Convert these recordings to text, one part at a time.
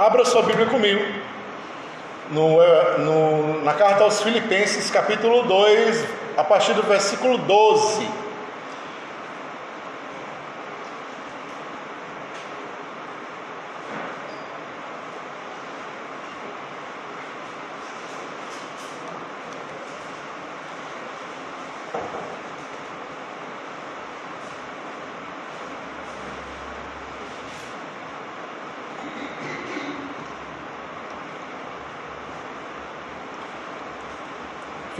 Abra sua Bíblia comigo. No, eh, no, na carta aos Filipenses, capítulo 2, a partir do versículo 12.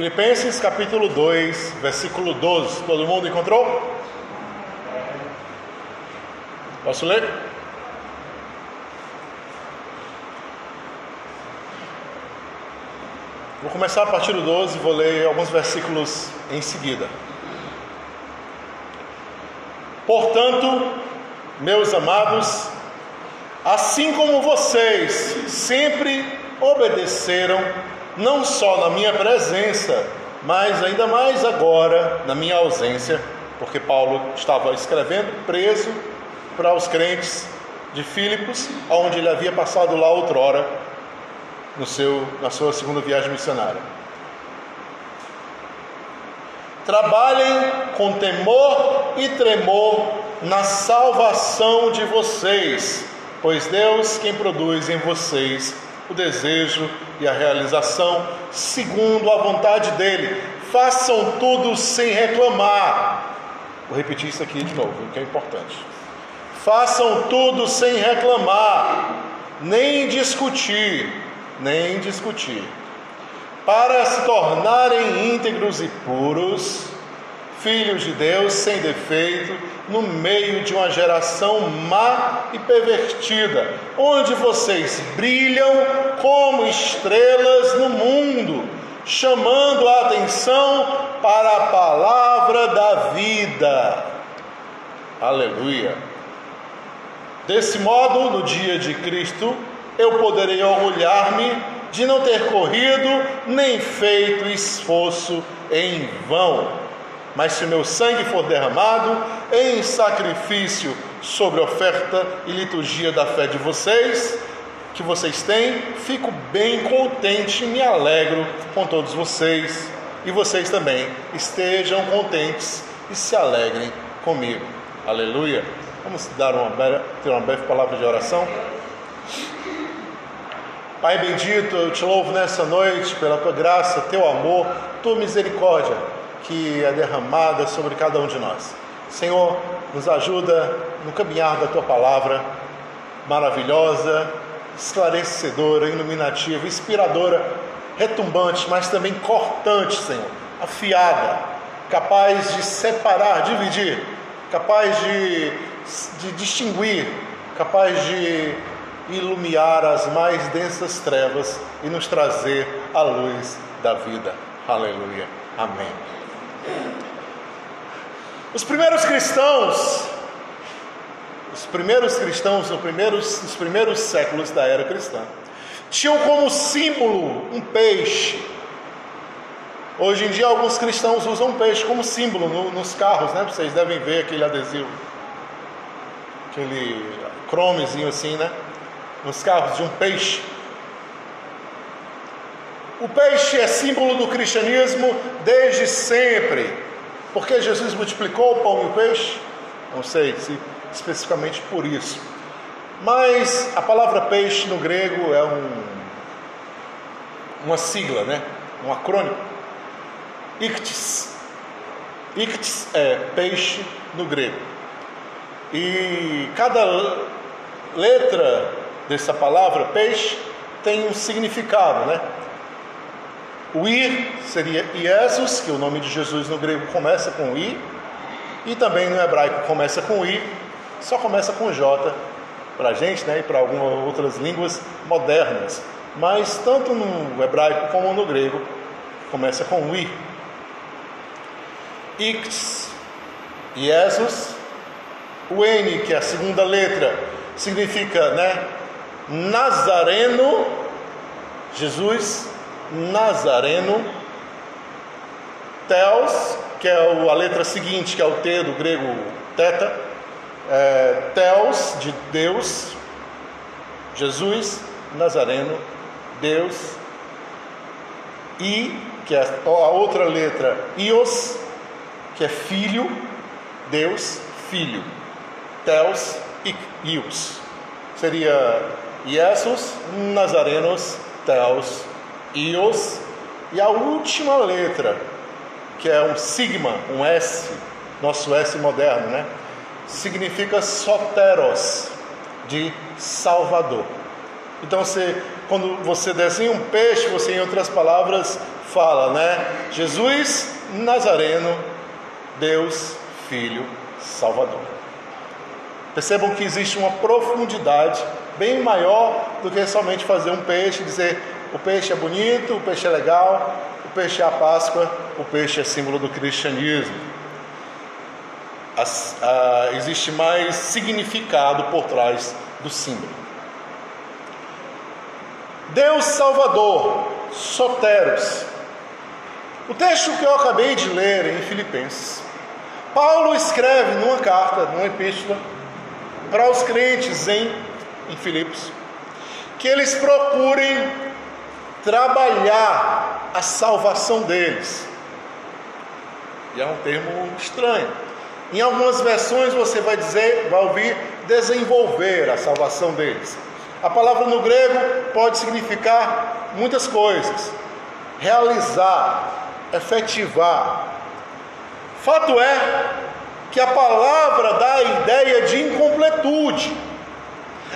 Filipenses capítulo 2, versículo 12. Todo mundo encontrou? Posso ler? Vou começar a partir do 12 e vou ler alguns versículos em seguida. Portanto, meus amados, assim como vocês sempre obedeceram não só na minha presença, mas ainda mais agora na minha ausência, porque Paulo estava escrevendo preso para os crentes de Filipos, onde ele havia passado lá outrora no seu, na sua segunda viagem missionária. Trabalhem com temor e tremor na salvação de vocês, pois Deus quem produz em vocês o desejo e a realização segundo a vontade dele. Façam tudo sem reclamar. Vou repetir isso aqui de novo, que é importante. Façam tudo sem reclamar, nem discutir, nem discutir, para se tornarem íntegros e puros, filhos de Deus sem defeito, no meio de uma geração má e pervertida, onde vocês brilham como estrelas no mundo, chamando a atenção para a palavra da vida. Aleluia. Desse modo, no dia de Cristo, eu poderei orgulhar-me de não ter corrido nem feito esforço em vão mas se meu sangue for derramado em sacrifício sobre oferta e liturgia da fé de vocês, que vocês têm, fico bem contente e me alegro com todos vocês. E vocês também estejam contentes e se alegrem comigo. Aleluia. Vamos dar uma ter uma breve palavra de oração. Pai bendito, eu te louvo nessa noite pela tua graça, teu amor, tua misericórdia que é derramada sobre cada um de nós. Senhor, nos ajuda no caminhar da tua palavra maravilhosa, esclarecedora, iluminativa, inspiradora, retumbante, mas também cortante, Senhor, afiada, capaz de separar, dividir, capaz de, de distinguir, capaz de iluminar as mais densas trevas e nos trazer a luz da vida. Aleluia. Amém. Os primeiros cristãos, os primeiros cristãos nos primeiros, nos primeiros séculos da era cristã, tinham como símbolo um peixe. Hoje em dia, alguns cristãos usam peixe como símbolo no, nos carros, né? Vocês devem ver aquele adesivo, aquele cromezinho assim, né? Nos carros de um peixe. O peixe é símbolo do cristianismo desde sempre. Porque Jesus multiplicou o pão e o peixe? Não sei se especificamente por isso. Mas a palavra peixe no grego é um, uma sigla, né? um acrônimo. Ictis. Ictis é peixe no grego. E cada letra dessa palavra peixe tem um significado, né? O ir seria Iesus, que o nome de Jesus no grego começa com I, e também no hebraico começa com I, só começa com J para a gente né, e para algumas outras línguas modernas. Mas tanto no hebraico como no grego começa com I. Ix, Jesus, o N, que é a segunda letra, significa né, Nazareno, Jesus, Nazareno, Theos, que é a letra seguinte, que é o T do grego teta, é, Theos, de Deus, Jesus, Nazareno, Deus, I, que é a outra letra, Ios, que é filho, Deus, filho, Teos e Ios. Seria Jesus, Nazarenos, Teos, Ios, e a última letra, que é um sigma, um S, nosso S moderno, né? Significa soteros, de Salvador. Então, você, quando você desenha um peixe, você, em outras palavras, fala, né? Jesus Nazareno, Deus, Filho, Salvador. Percebam que existe uma profundidade bem maior do que somente fazer um peixe e dizer o peixe é bonito, o peixe é legal, o peixe é a Páscoa, o peixe é símbolo do cristianismo. As, a, existe mais significado por trás do símbolo. Deus Salvador, Soteros. O texto que eu acabei de ler em Filipenses, Paulo escreve numa carta, numa epístola, para os crentes em, em Filipos, que eles procurem trabalhar a salvação deles. E é um termo estranho. Em algumas versões você vai dizer, vai ouvir desenvolver a salvação deles. A palavra no grego pode significar muitas coisas: realizar, efetivar. Fato é que a palavra dá a ideia de incompletude.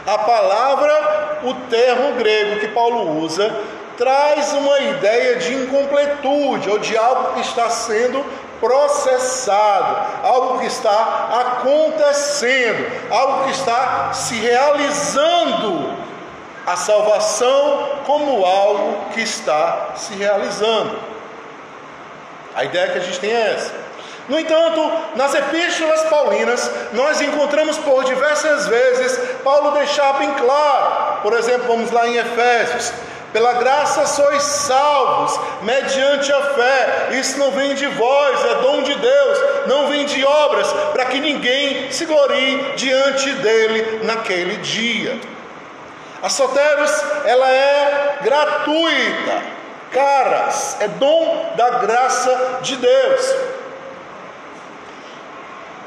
A palavra, o termo grego que Paulo usa, traz uma ideia de incompletude ou de algo que está sendo processado, algo que está acontecendo, algo que está se realizando. A salvação como algo que está se realizando. A ideia que a gente tem é essa. No entanto, nas epístolas paulinas, nós encontramos por diversas vezes Paulo deixar bem claro. Por exemplo, vamos lá em Efésios, pela graça sois salvos, mediante a fé. Isso não vem de vós, é dom de Deus, não vem de obras, para que ninguém se glorie diante dele naquele dia. A Soteros, ela é gratuita, caras, é dom da graça de Deus.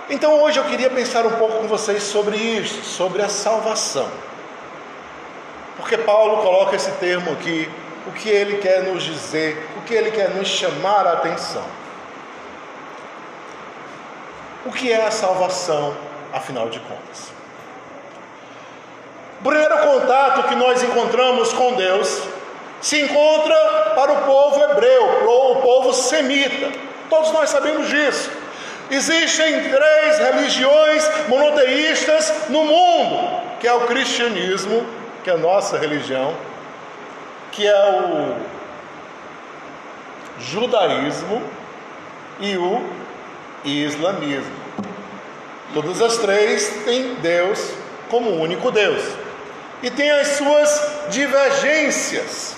Então hoje eu queria pensar um pouco com vocês sobre isso, sobre a salvação. Porque Paulo coloca esse termo aqui, o que ele quer nos dizer, o que ele quer nos chamar a atenção. O que é a salvação, afinal de contas? O primeiro contato que nós encontramos com Deus se encontra para o povo hebreu, o povo semita. Todos nós sabemos disso. Existem três religiões monoteístas no mundo, que é o cristianismo, que é a nossa religião, que é o judaísmo e o islamismo. Todas as três têm Deus como único Deus e têm as suas divergências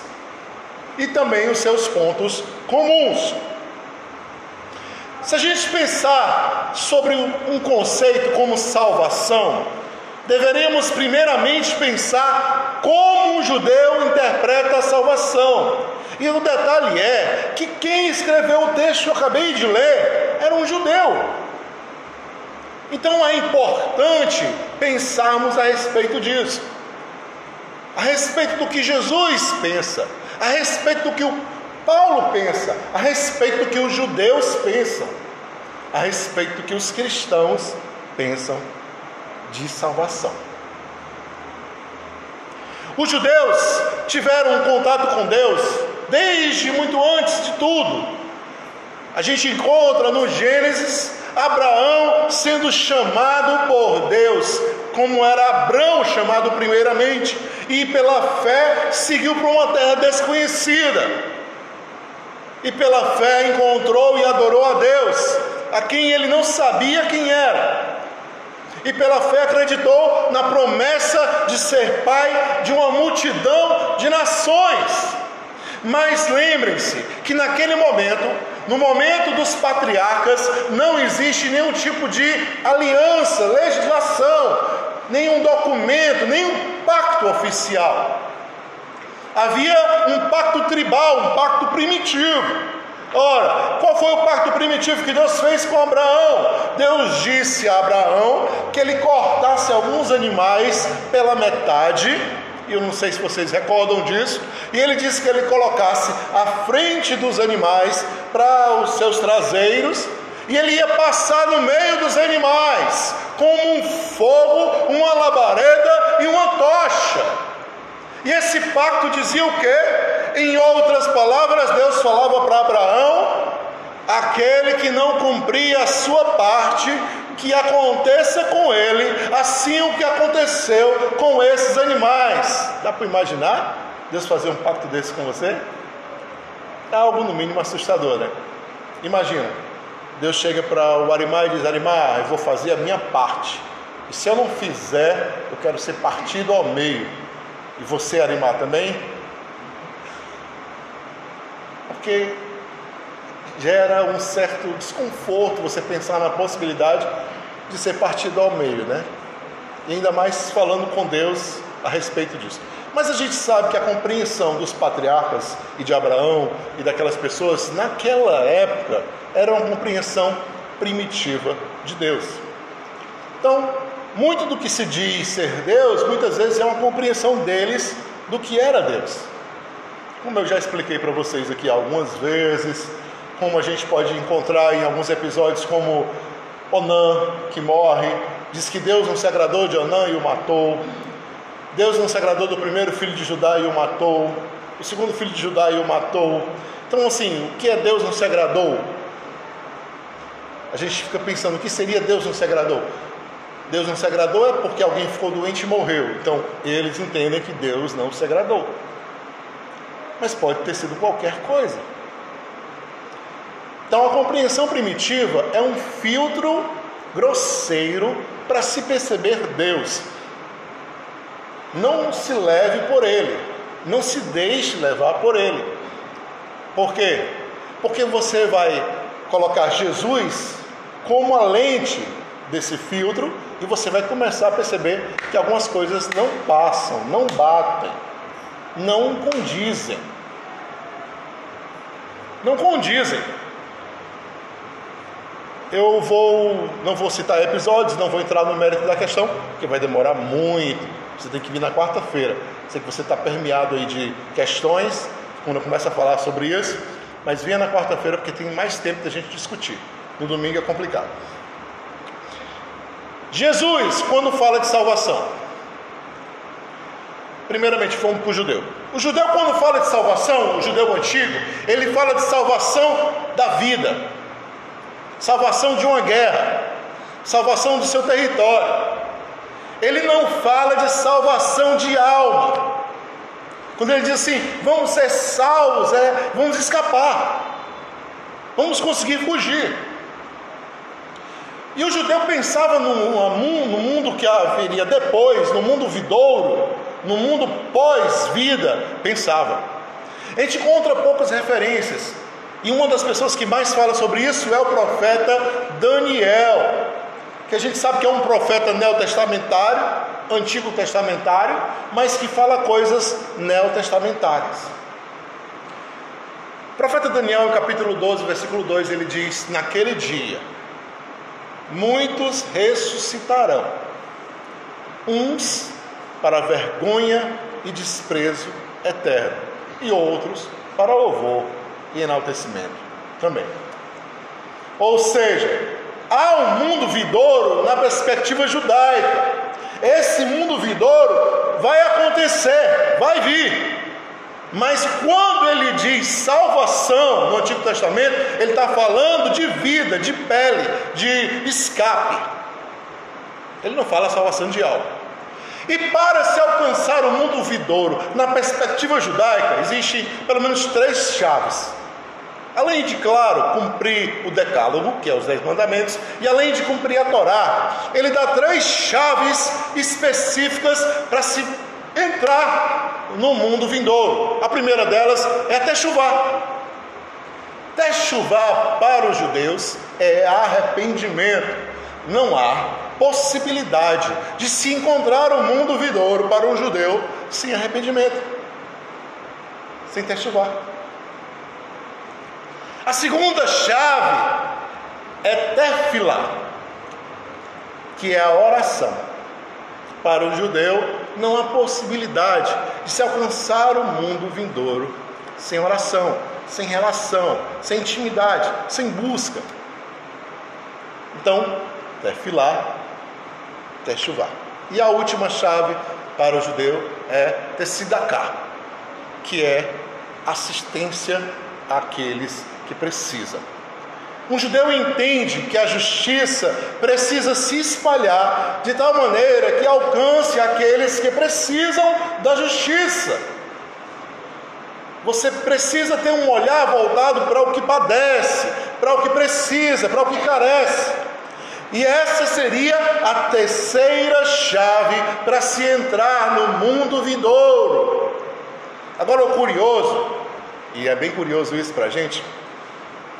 e também os seus pontos comuns. Se a gente pensar sobre um conceito como salvação, deveríamos primeiramente pensar como um judeu interpreta a salvação. E o detalhe é que quem escreveu o texto que eu acabei de ler era um judeu. Então é importante pensarmos a respeito disso, a respeito do que Jesus pensa, a respeito do que o Paulo pensa, a respeito do que os judeus pensam, a respeito do que os cristãos pensam de salvação. Os judeus tiveram um contato com Deus desde muito antes de tudo. A gente encontra no Gênesis Abraão sendo chamado por Deus, como era Abraão chamado primeiramente, e pela fé seguiu para uma terra desconhecida. E pela fé encontrou e adorou a Deus, a quem ele não sabia quem era e pela fé acreditou na promessa de ser pai de uma multidão de nações. Mas lembrem-se que naquele momento, no momento dos patriarcas, não existe nenhum tipo de aliança, legislação, nenhum documento, nenhum pacto oficial. Havia um pacto tribal, um pacto primitivo. Ora, qual foi o pacto primitivo que Deus fez com Abraão? Deus disse a Abraão que ele cortasse alguns animais pela metade, eu não sei se vocês recordam disso, e ele disse que ele colocasse à frente dos animais para os seus traseiros, e ele ia passar no meio dos animais, como um fogo, uma labareda e uma tocha. E esse pacto dizia o quê? Em outras palavras, Deus falava para Abraão: aquele que não cumpria a sua parte, que aconteça com ele, assim o que aconteceu com esses animais. Dá para imaginar Deus fazer um pacto desse com você? É algo no mínimo assustador, né? Imagina, Deus chega para o Arimar e diz: Arimar, eu vou fazer a minha parte. E se eu não fizer, eu quero ser partido ao meio. E você, Arimar, também? Porque gera um certo desconforto você pensar na possibilidade de ser partido ao meio, né? E ainda mais falando com Deus a respeito disso. Mas a gente sabe que a compreensão dos patriarcas e de Abraão e daquelas pessoas naquela época era uma compreensão primitiva de Deus. Então, muito do que se diz ser Deus, muitas vezes é uma compreensão deles do que era Deus. Como eu já expliquei para vocês aqui algumas vezes, como a gente pode encontrar em alguns episódios, como Onã, que morre, diz que Deus não se agradou de Onã e o matou. Deus não se agradou do primeiro filho de Judá e o matou. O segundo filho de Judá e o matou. Então, assim, o que é Deus não se agradou? A gente fica pensando, o que seria Deus não se agradou? Deus não se agradou é porque alguém ficou doente e morreu. Então, eles entendem que Deus não se agradou. Mas pode ter sido qualquer coisa. Então, a compreensão primitiva é um filtro grosseiro para se perceber Deus. Não se leve por ele, não se deixe levar por ele. Por quê? Porque você vai colocar Jesus como a lente desse filtro e você vai começar a perceber que algumas coisas não passam, não batem, não condizem. Não condizem. Eu vou, não vou citar episódios, não vou entrar no mérito da questão, porque vai demorar muito. Você tem que vir na quarta-feira. Sei que você está permeado aí de questões, quando eu começo a falar sobre isso, mas venha na quarta-feira porque tem mais tempo da gente discutir. No domingo é complicado. Jesus, quando fala de salvação, primeiramente fomos para o judeu. O judeu, quando fala de salvação, o judeu antigo, ele fala de salvação da vida, salvação de uma guerra, salvação do seu território. Ele não fala de salvação de alma. Quando ele diz assim, vamos ser salvos, é, vamos escapar, vamos conseguir fugir. E o judeu pensava no, no mundo que haveria depois, no mundo vidouro, no mundo pós-vida, pensava. A gente encontra poucas referências. E uma das pessoas que mais fala sobre isso é o profeta Daniel, que a gente sabe que é um profeta neotestamentário, antigo testamentário, mas que fala coisas neotestamentárias. O profeta Daniel, no capítulo 12, versículo 2, ele diz: Naquele dia, muitos ressuscitarão, uns para vergonha e desprezo eterno, e outros para louvor e enaltecimento também. Ou seja, há um mundo vidouro na perspectiva judaica. Esse mundo vidouro vai acontecer, vai vir. Mas quando ele diz salvação no Antigo Testamento, ele está falando de vida, de pele, de escape. Ele não fala salvação de alma. E para se alcançar o mundo vidouro, na perspectiva judaica, existem pelo menos três chaves. Além de, claro, cumprir o decálogo, que é os dez mandamentos, e além de cumprir a Torá, ele dá três chaves específicas para se entrar no mundo vindouro. A primeira delas é até chuvar. Até chuvar para os judeus é arrependimento. Não há possibilidade de se encontrar o mundo vindouro para um judeu sem arrependimento. sem testivar. A segunda chave é tefilá, que é a oração. Para o judeu, não há possibilidade de se alcançar o mundo vindouro sem oração, sem relação, sem intimidade, sem busca. Então, tefilá, E a última chave para o judeu é tesidaká, que é assistência àqueles que precisam. Um judeu entende que a justiça precisa se espalhar de tal maneira que alcance aqueles que precisam da justiça. Você precisa ter um olhar voltado para o que padece, para o que precisa, para o que carece. E essa seria a terceira chave para se entrar no mundo vindouro. Agora, o curioso, e é bem curioso isso para a gente,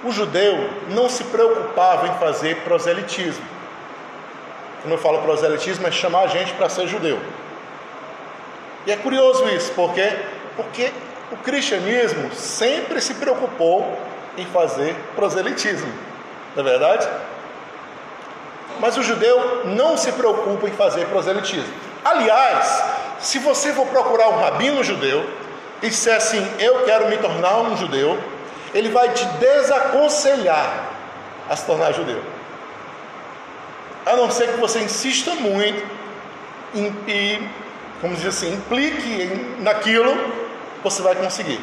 o judeu não se preocupava em fazer proselitismo. Quando eu falo proselitismo, é chamar a gente para ser judeu. E é curioso isso, porque, porque o cristianismo sempre se preocupou em fazer proselitismo, não é verdade? Mas o judeu não se preocupa em fazer proselitismo. Aliás, se você for procurar um rabino judeu e disser assim, eu quero me tornar um judeu, ele vai te desaconselhar a se tornar judeu. A não ser que você insista muito e, como diz assim, implique naquilo, você vai conseguir.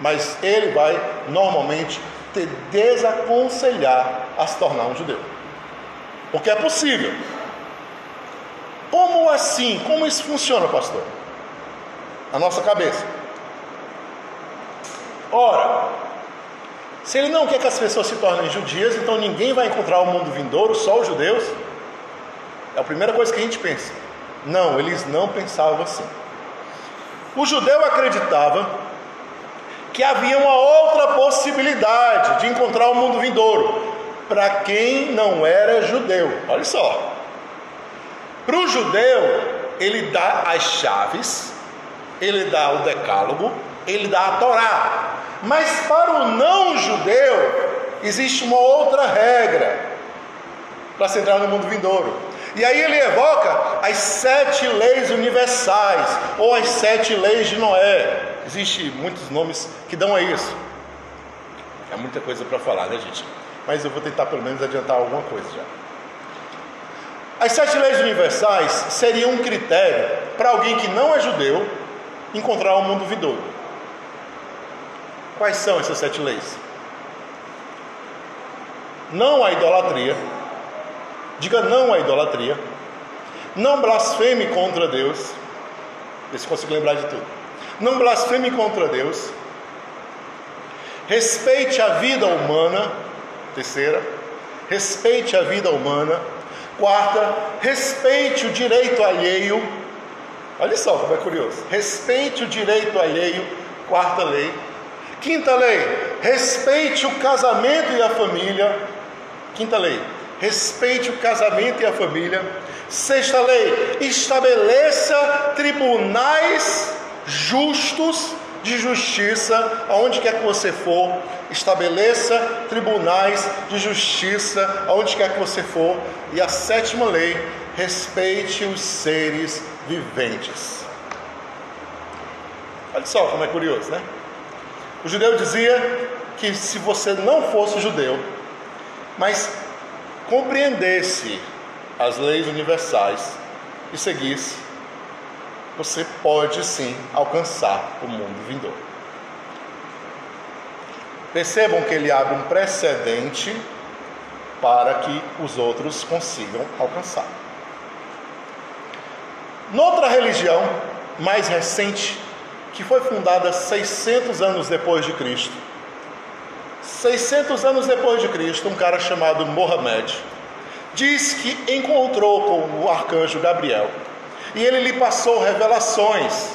Mas ele vai normalmente te desaconselhar a se tornar um judeu. Porque é possível. Como assim? Como isso funciona, pastor? Na nossa cabeça. Ora, se ele não quer que as pessoas se tornem judias, então ninguém vai encontrar o mundo vindouro, só os judeus. É a primeira coisa que a gente pensa. Não, eles não pensavam assim. O judeu acreditava que havia uma outra possibilidade de encontrar o mundo vindouro para quem não era judeu. Olha só. Para o judeu, ele dá as chaves, ele dá o decálogo, ele dá a Torá. Mas para o não judeu, existe uma outra regra para se entrar no mundo vindouro. E aí ele evoca as sete leis universais, ou as sete leis de Noé. Existem muitos nomes que dão a isso. É muita coisa para falar, né, gente? Mas eu vou tentar pelo menos adiantar alguma coisa já. As sete leis universais seriam um critério para alguém que não é judeu encontrar o mundo vindouro. Quais são essas sete leis? Não há idolatria. Diga não à idolatria. Não blasfeme contra Deus. Vê se consigo lembrar de tudo. Não blasfeme contra Deus. Respeite a vida humana. Terceira. Respeite a vida humana. Quarta, respeite o direito alheio. Olha só como é curioso. Respeite o direito alheio. Quarta lei. Quinta lei, respeite o casamento e a família. Quinta lei, respeite o casamento e a família. Sexta lei, estabeleça tribunais justos de justiça, aonde quer que você for, estabeleça tribunais de justiça, aonde quer que você for. E a sétima lei, respeite os seres viventes. Olha só como é curioso, né? O judeu dizia que se você não fosse judeu, mas compreendesse as leis universais e seguisse, você pode sim alcançar o mundo vindouro. Percebam que ele abre um precedente para que os outros consigam alcançar. Noutra religião mais recente, que foi fundada 600 anos depois de Cristo. 600 anos depois de Cristo, um cara chamado Mohammed diz que encontrou com o arcanjo Gabriel e ele lhe passou revelações.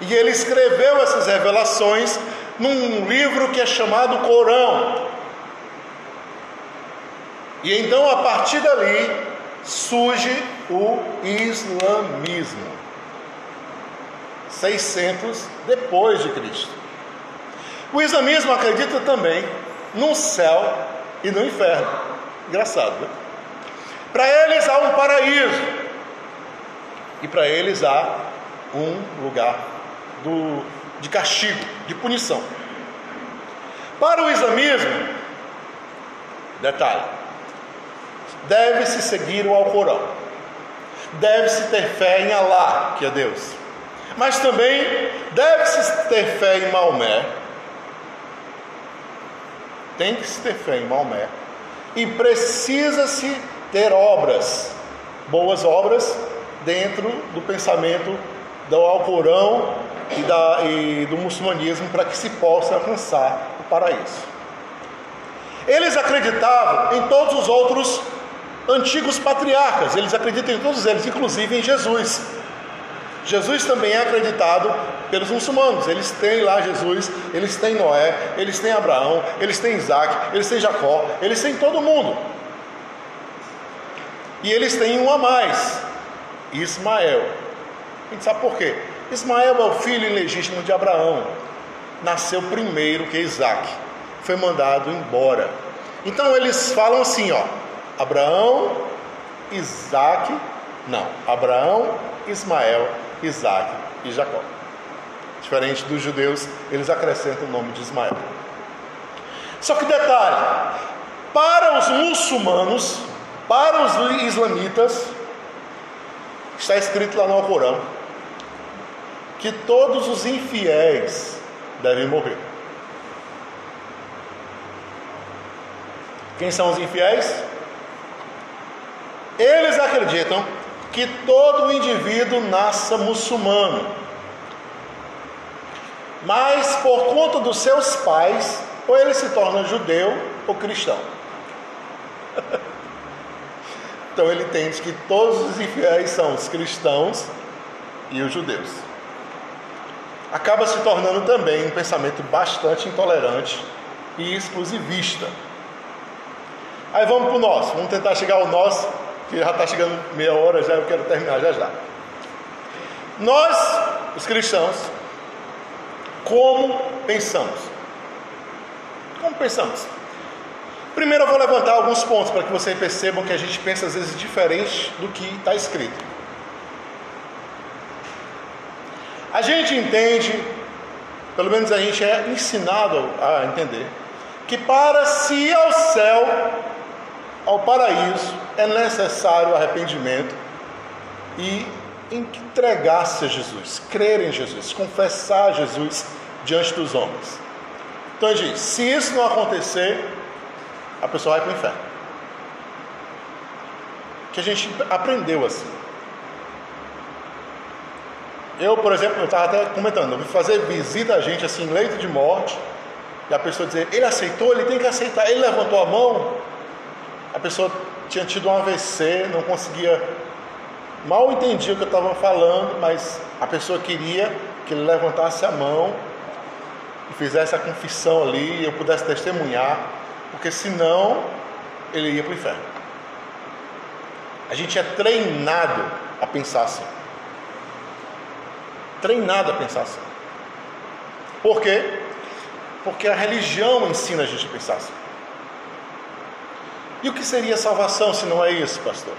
E ele escreveu essas revelações num livro que é chamado Corão. E então, a partir dali, surge o islamismo. 600 depois de Cristo. O islamismo acredita também no céu e no inferno. Engraçado, né? Para eles há um paraíso e para eles há um lugar do, de castigo, de punição. Para o islamismo, detalhe, deve-se seguir o Alcorão, deve-se ter fé em Alá, que é Deus, mas também deve-se ter fé em Maomé, tem que se ter fé em Maomé, e precisa-se ter obras, boas obras, dentro do pensamento do Alcorão e, da, e do muçulmanismo para que se possa alcançar o paraíso. Eles acreditavam em todos os outros antigos patriarcas, eles acreditam em todos eles, inclusive em Jesus. Jesus também é acreditado pelos muçulmanos. Eles têm lá Jesus, eles têm Noé, eles têm Abraão, eles têm Isaac, eles têm Jacó, eles têm todo mundo. E eles têm um a mais, Ismael. A gente sabe por quê? Ismael é o filho ilegítimo de Abraão. Nasceu primeiro que Isaac. Foi mandado embora. Então eles falam assim, ó. Abraão, Isaac, não. Abraão, Ismael, Isaac e Jacó. Diferente dos judeus, eles acrescentam o nome de Ismael. Só que detalhe, para os muçulmanos, para os islamitas, está escrito lá no Alcorão que todos os infiéis devem morrer. Quem são os infiéis? Eles acreditam que todo indivíduo nasça muçulmano, mas por conta dos seus pais, ou ele se torna judeu ou cristão. Então ele entende que todos os infiéis são os cristãos e os judeus acaba se tornando também um pensamento bastante intolerante e exclusivista. Aí vamos para o nosso, vamos tentar chegar ao nosso, que já está chegando meia hora já, eu quero terminar já já. Nós, os cristãos, como pensamos? Como pensamos? Primeiro eu vou levantar alguns pontos para que vocês percebam que a gente pensa às vezes diferente do que está escrito. A gente entende, pelo menos a gente é ensinado a entender, que para se ir ao céu, ao paraíso, é necessário arrependimento e entregar-se a Jesus, crer em Jesus, confessar Jesus diante dos homens. Então ele diz: se isso não acontecer, a pessoa vai para o inferno. Que a gente aprendeu assim. Eu, por exemplo, eu estava até comentando, eu fui fazer visita a gente assim, leito de morte, e a pessoa dizer, ele aceitou, ele tem que aceitar, ele levantou a mão, a pessoa tinha tido um AVC, não conseguia, mal entendia o que eu estava falando, mas a pessoa queria que ele levantasse a mão e fizesse a confissão ali, e eu pudesse testemunhar, porque senão ele ia para o inferno. A gente é treinado a pensar assim treinado a pensar assim. Por quê? Porque a religião ensina a gente a pensar assim. E o que seria salvação se não é isso, pastor?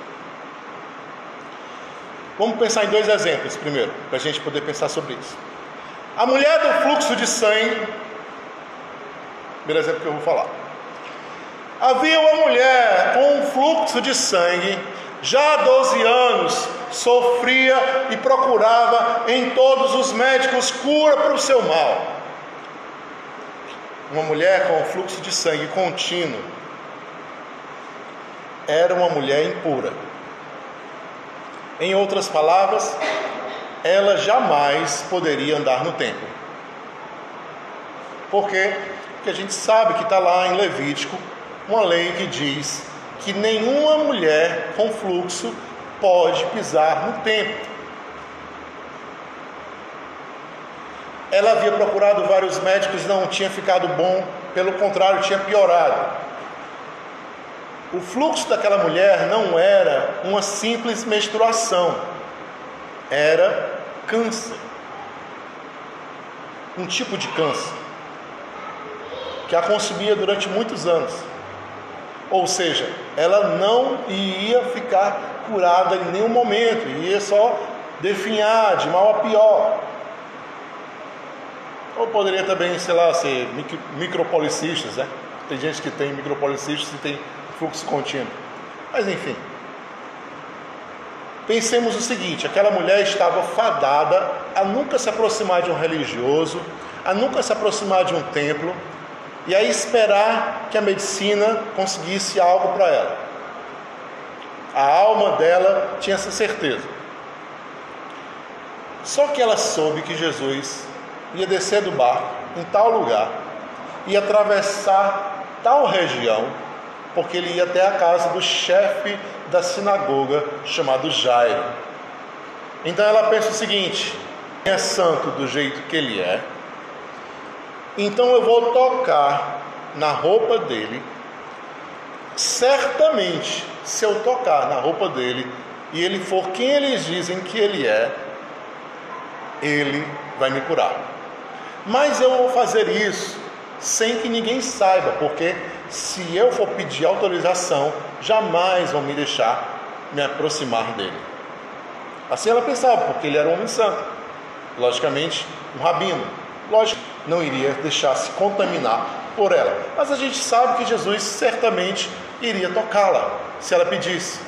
Vamos pensar em dois exemplos primeiro, para a gente poder pensar sobre isso. A mulher do fluxo de sangue, primeiro exemplo que eu vou falar. Havia uma mulher com um fluxo de sangue já há 12 anos sofria e procurava em todos os médicos cura para o seu mal. Uma mulher com fluxo de sangue contínuo era uma mulher impura. Em outras palavras, ela jamais poderia andar no templo. Por quê? Porque a gente sabe que está lá em Levítico uma lei que diz que nenhuma mulher com fluxo pode pisar no templo. Ela havia procurado vários médicos, não tinha ficado bom, pelo contrário, tinha piorado. O fluxo daquela mulher não era uma simples menstruação, era câncer. um tipo de câncer que a consumia durante muitos anos. Ou seja, ela não ia ficar curada em nenhum momento, ia só definhar de mal a pior. Ou poderia também, sei lá, ser micropolicistas, né? Tem gente que tem micropolicistas e tem fluxo contínuo. Mas enfim. Pensemos o seguinte: aquela mulher estava fadada a nunca se aproximar de um religioso, a nunca se aproximar de um templo, e aí esperar que a medicina conseguisse algo para ela. A alma dela tinha essa certeza. Só que ela soube que Jesus ia descer do barco em tal lugar, ia atravessar tal região, porque ele ia até a casa do chefe da sinagoga chamado Jairo. Então ela pensa o seguinte: é santo do jeito que ele é, então eu vou tocar na roupa dele. Certamente, se eu tocar na roupa dele e ele for quem eles dizem que ele é, ele vai me curar. Mas eu vou fazer isso sem que ninguém saiba, porque se eu for pedir autorização, jamais vão me deixar me aproximar dele. Assim ela pensava, porque ele era um homem santo, logicamente, um rabino. Lógico, não iria deixar se contaminar por ela. Mas a gente sabe que Jesus certamente iria tocá-la se ela pedisse.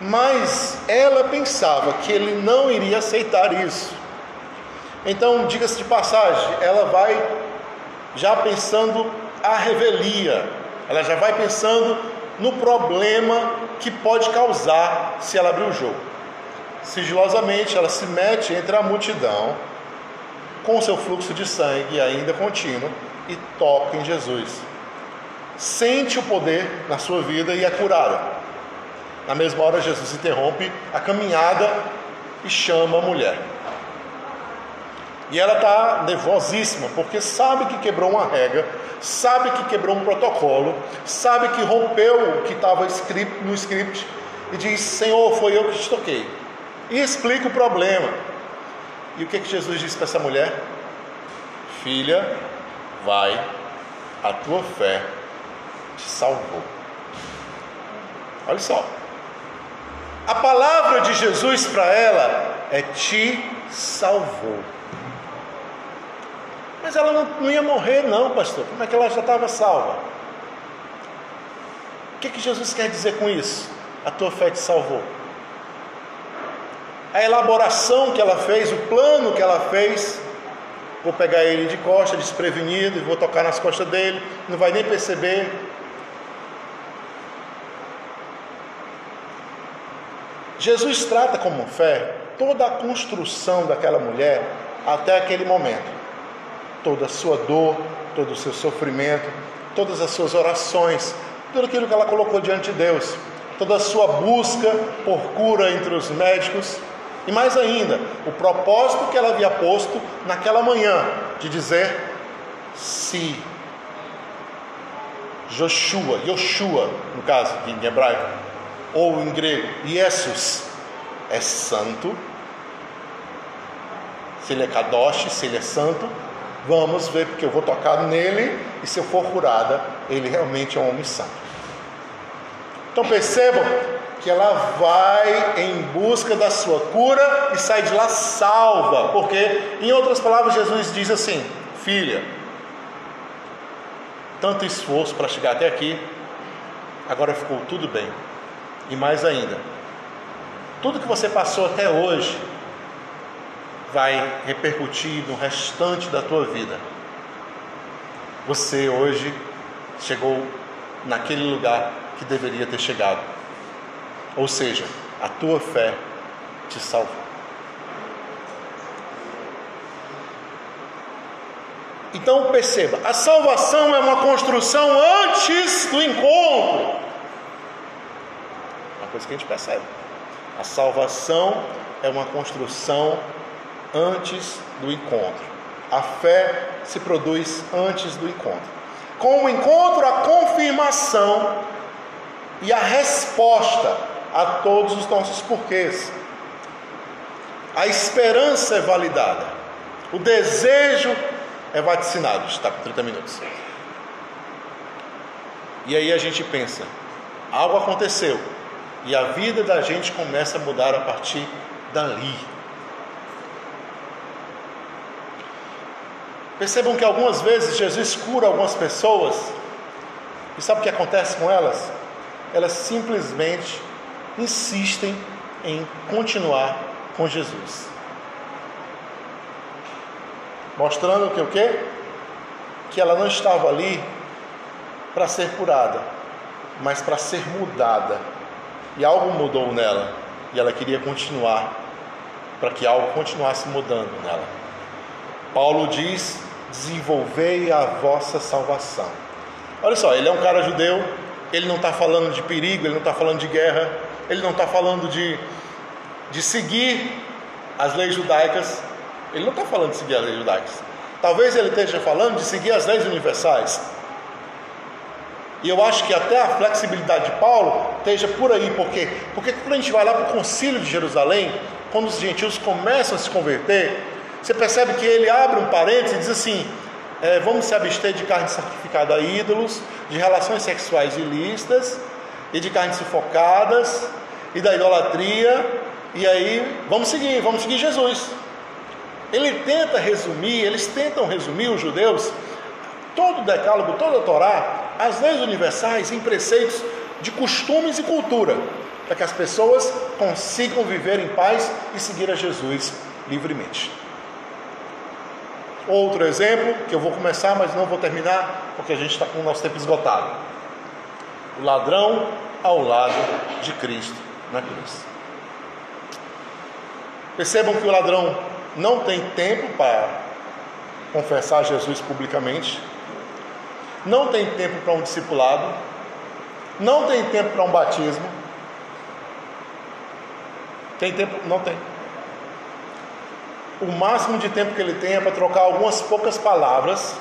Mas ela pensava que ele não iria aceitar isso. Então, diga-se de passagem, ela vai já pensando a revelia, ela já vai pensando no problema que pode causar se ela abrir o jogo. Sigilosamente, ela se mete entre a multidão com seu fluxo de sangue ainda contínuo e toca em Jesus. Sente o poder na sua vida e é curada. Na mesma hora, Jesus interrompe a caminhada e chama a mulher. E ela está nervosíssima, porque sabe que quebrou uma regra, sabe que quebrou um protocolo, sabe que rompeu o que estava no script e diz: Senhor, foi eu que te toquei. E explica o problema. E o que, que Jesus disse para essa mulher? Filha, vai, a tua fé te salvou. Olha só. A palavra de Jesus para ela é te salvou. Mas ela não, não, ia morrer, não, pastor. Como é que ela já estava salva? O que, que Jesus quer dizer com isso? A tua fé te salvou a elaboração que ela fez, o plano que ela fez. Vou pegar ele de costa, desprevenido, e vou tocar nas costas dele, não vai nem perceber. Jesus trata como fé toda a construção daquela mulher até aquele momento. Toda a sua dor, todo o seu sofrimento, todas as suas orações, tudo aquilo que ela colocou diante de Deus, toda a sua busca por cura entre os médicos, e mais ainda, o propósito que ela havia posto naquela manhã de dizer se Joshua, Yoshua, no caso em hebraico, ou em grego, Jesus é santo, se ele é kadosh, se ele é santo, vamos ver, porque eu vou tocar nele, e se eu for curada, ele realmente é um homem santo. Então percebam que ela vai em busca da sua cura e sai de lá salva, porque, em outras palavras, Jesus diz assim: Filha, tanto esforço para chegar até aqui, agora ficou tudo bem, e mais ainda, tudo que você passou até hoje vai repercutir no restante da tua vida. Você hoje chegou naquele lugar que deveria ter chegado. Ou seja, a tua fé te salvou. Então perceba, a salvação é uma construção antes do encontro. Uma coisa que a gente percebe. A salvação é uma construção antes do encontro. A fé se produz antes do encontro. Com o encontro, a confirmação e a resposta a todos os nossos porquês. A esperança é validada. O desejo é vaticinado, está com 30 minutos. E aí a gente pensa, algo aconteceu e a vida da gente começa a mudar a partir dali. Percebam que algumas vezes Jesus cura algumas pessoas e sabe o que acontece com elas? Elas simplesmente insistem em continuar com Jesus. Mostrando que o quê? Que ela não estava ali para ser curada, mas para ser mudada. E algo mudou nela, e ela queria continuar para que algo continuasse mudando nela. Paulo diz: "Desenvolvei a vossa salvação". Olha só, ele é um cara judeu, ele não está falando de perigo, ele não está falando de guerra, ele não está falando de, de seguir as leis judaicas, ele não está falando de seguir as leis judaicas. Talvez ele esteja falando de seguir as leis universais. E eu acho que até a flexibilidade de Paulo esteja por aí, porque porque quando a gente vai lá para o concílio de Jerusalém, quando os gentios começam a se converter, você percebe que ele abre um parênteses e diz assim: é, vamos se abster de carne sacrificada a ídolos, de relações sexuais ilícitas e de carnes sufocadas e da idolatria, e aí vamos seguir, vamos seguir Jesus. Ele tenta resumir, eles tentam resumir os judeus todo o decálogo, toda a Torá, as leis universais em preceitos de costumes e cultura, para que as pessoas consigam viver em paz e seguir a Jesus livremente. Outro exemplo, que eu vou começar, mas não vou terminar, porque a gente está com o nosso tempo esgotado. O ladrão ao lado de Cristo na cruz. Percebam que o ladrão não tem tempo para confessar Jesus publicamente, não tem tempo para um discipulado, não tem tempo para um batismo. Tem tempo? Não tem. O máximo de tempo que ele tem é para trocar algumas poucas palavras,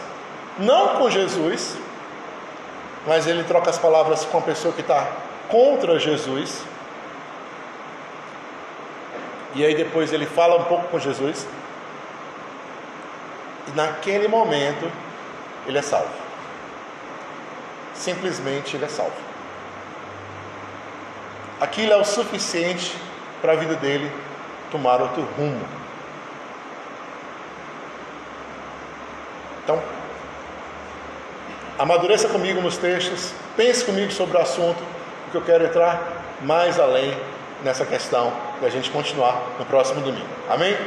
não com Jesus, mas ele troca as palavras com a pessoa que está contra Jesus. E aí depois ele fala um pouco com Jesus. E naquele momento ele é salvo simplesmente ele é salvo. Aquilo é o suficiente para a vida dele tomar outro rumo. Então, amadureça comigo nos textos, pense comigo sobre o assunto, porque eu quero entrar mais além nessa questão e a gente continuar no próximo domingo. Amém?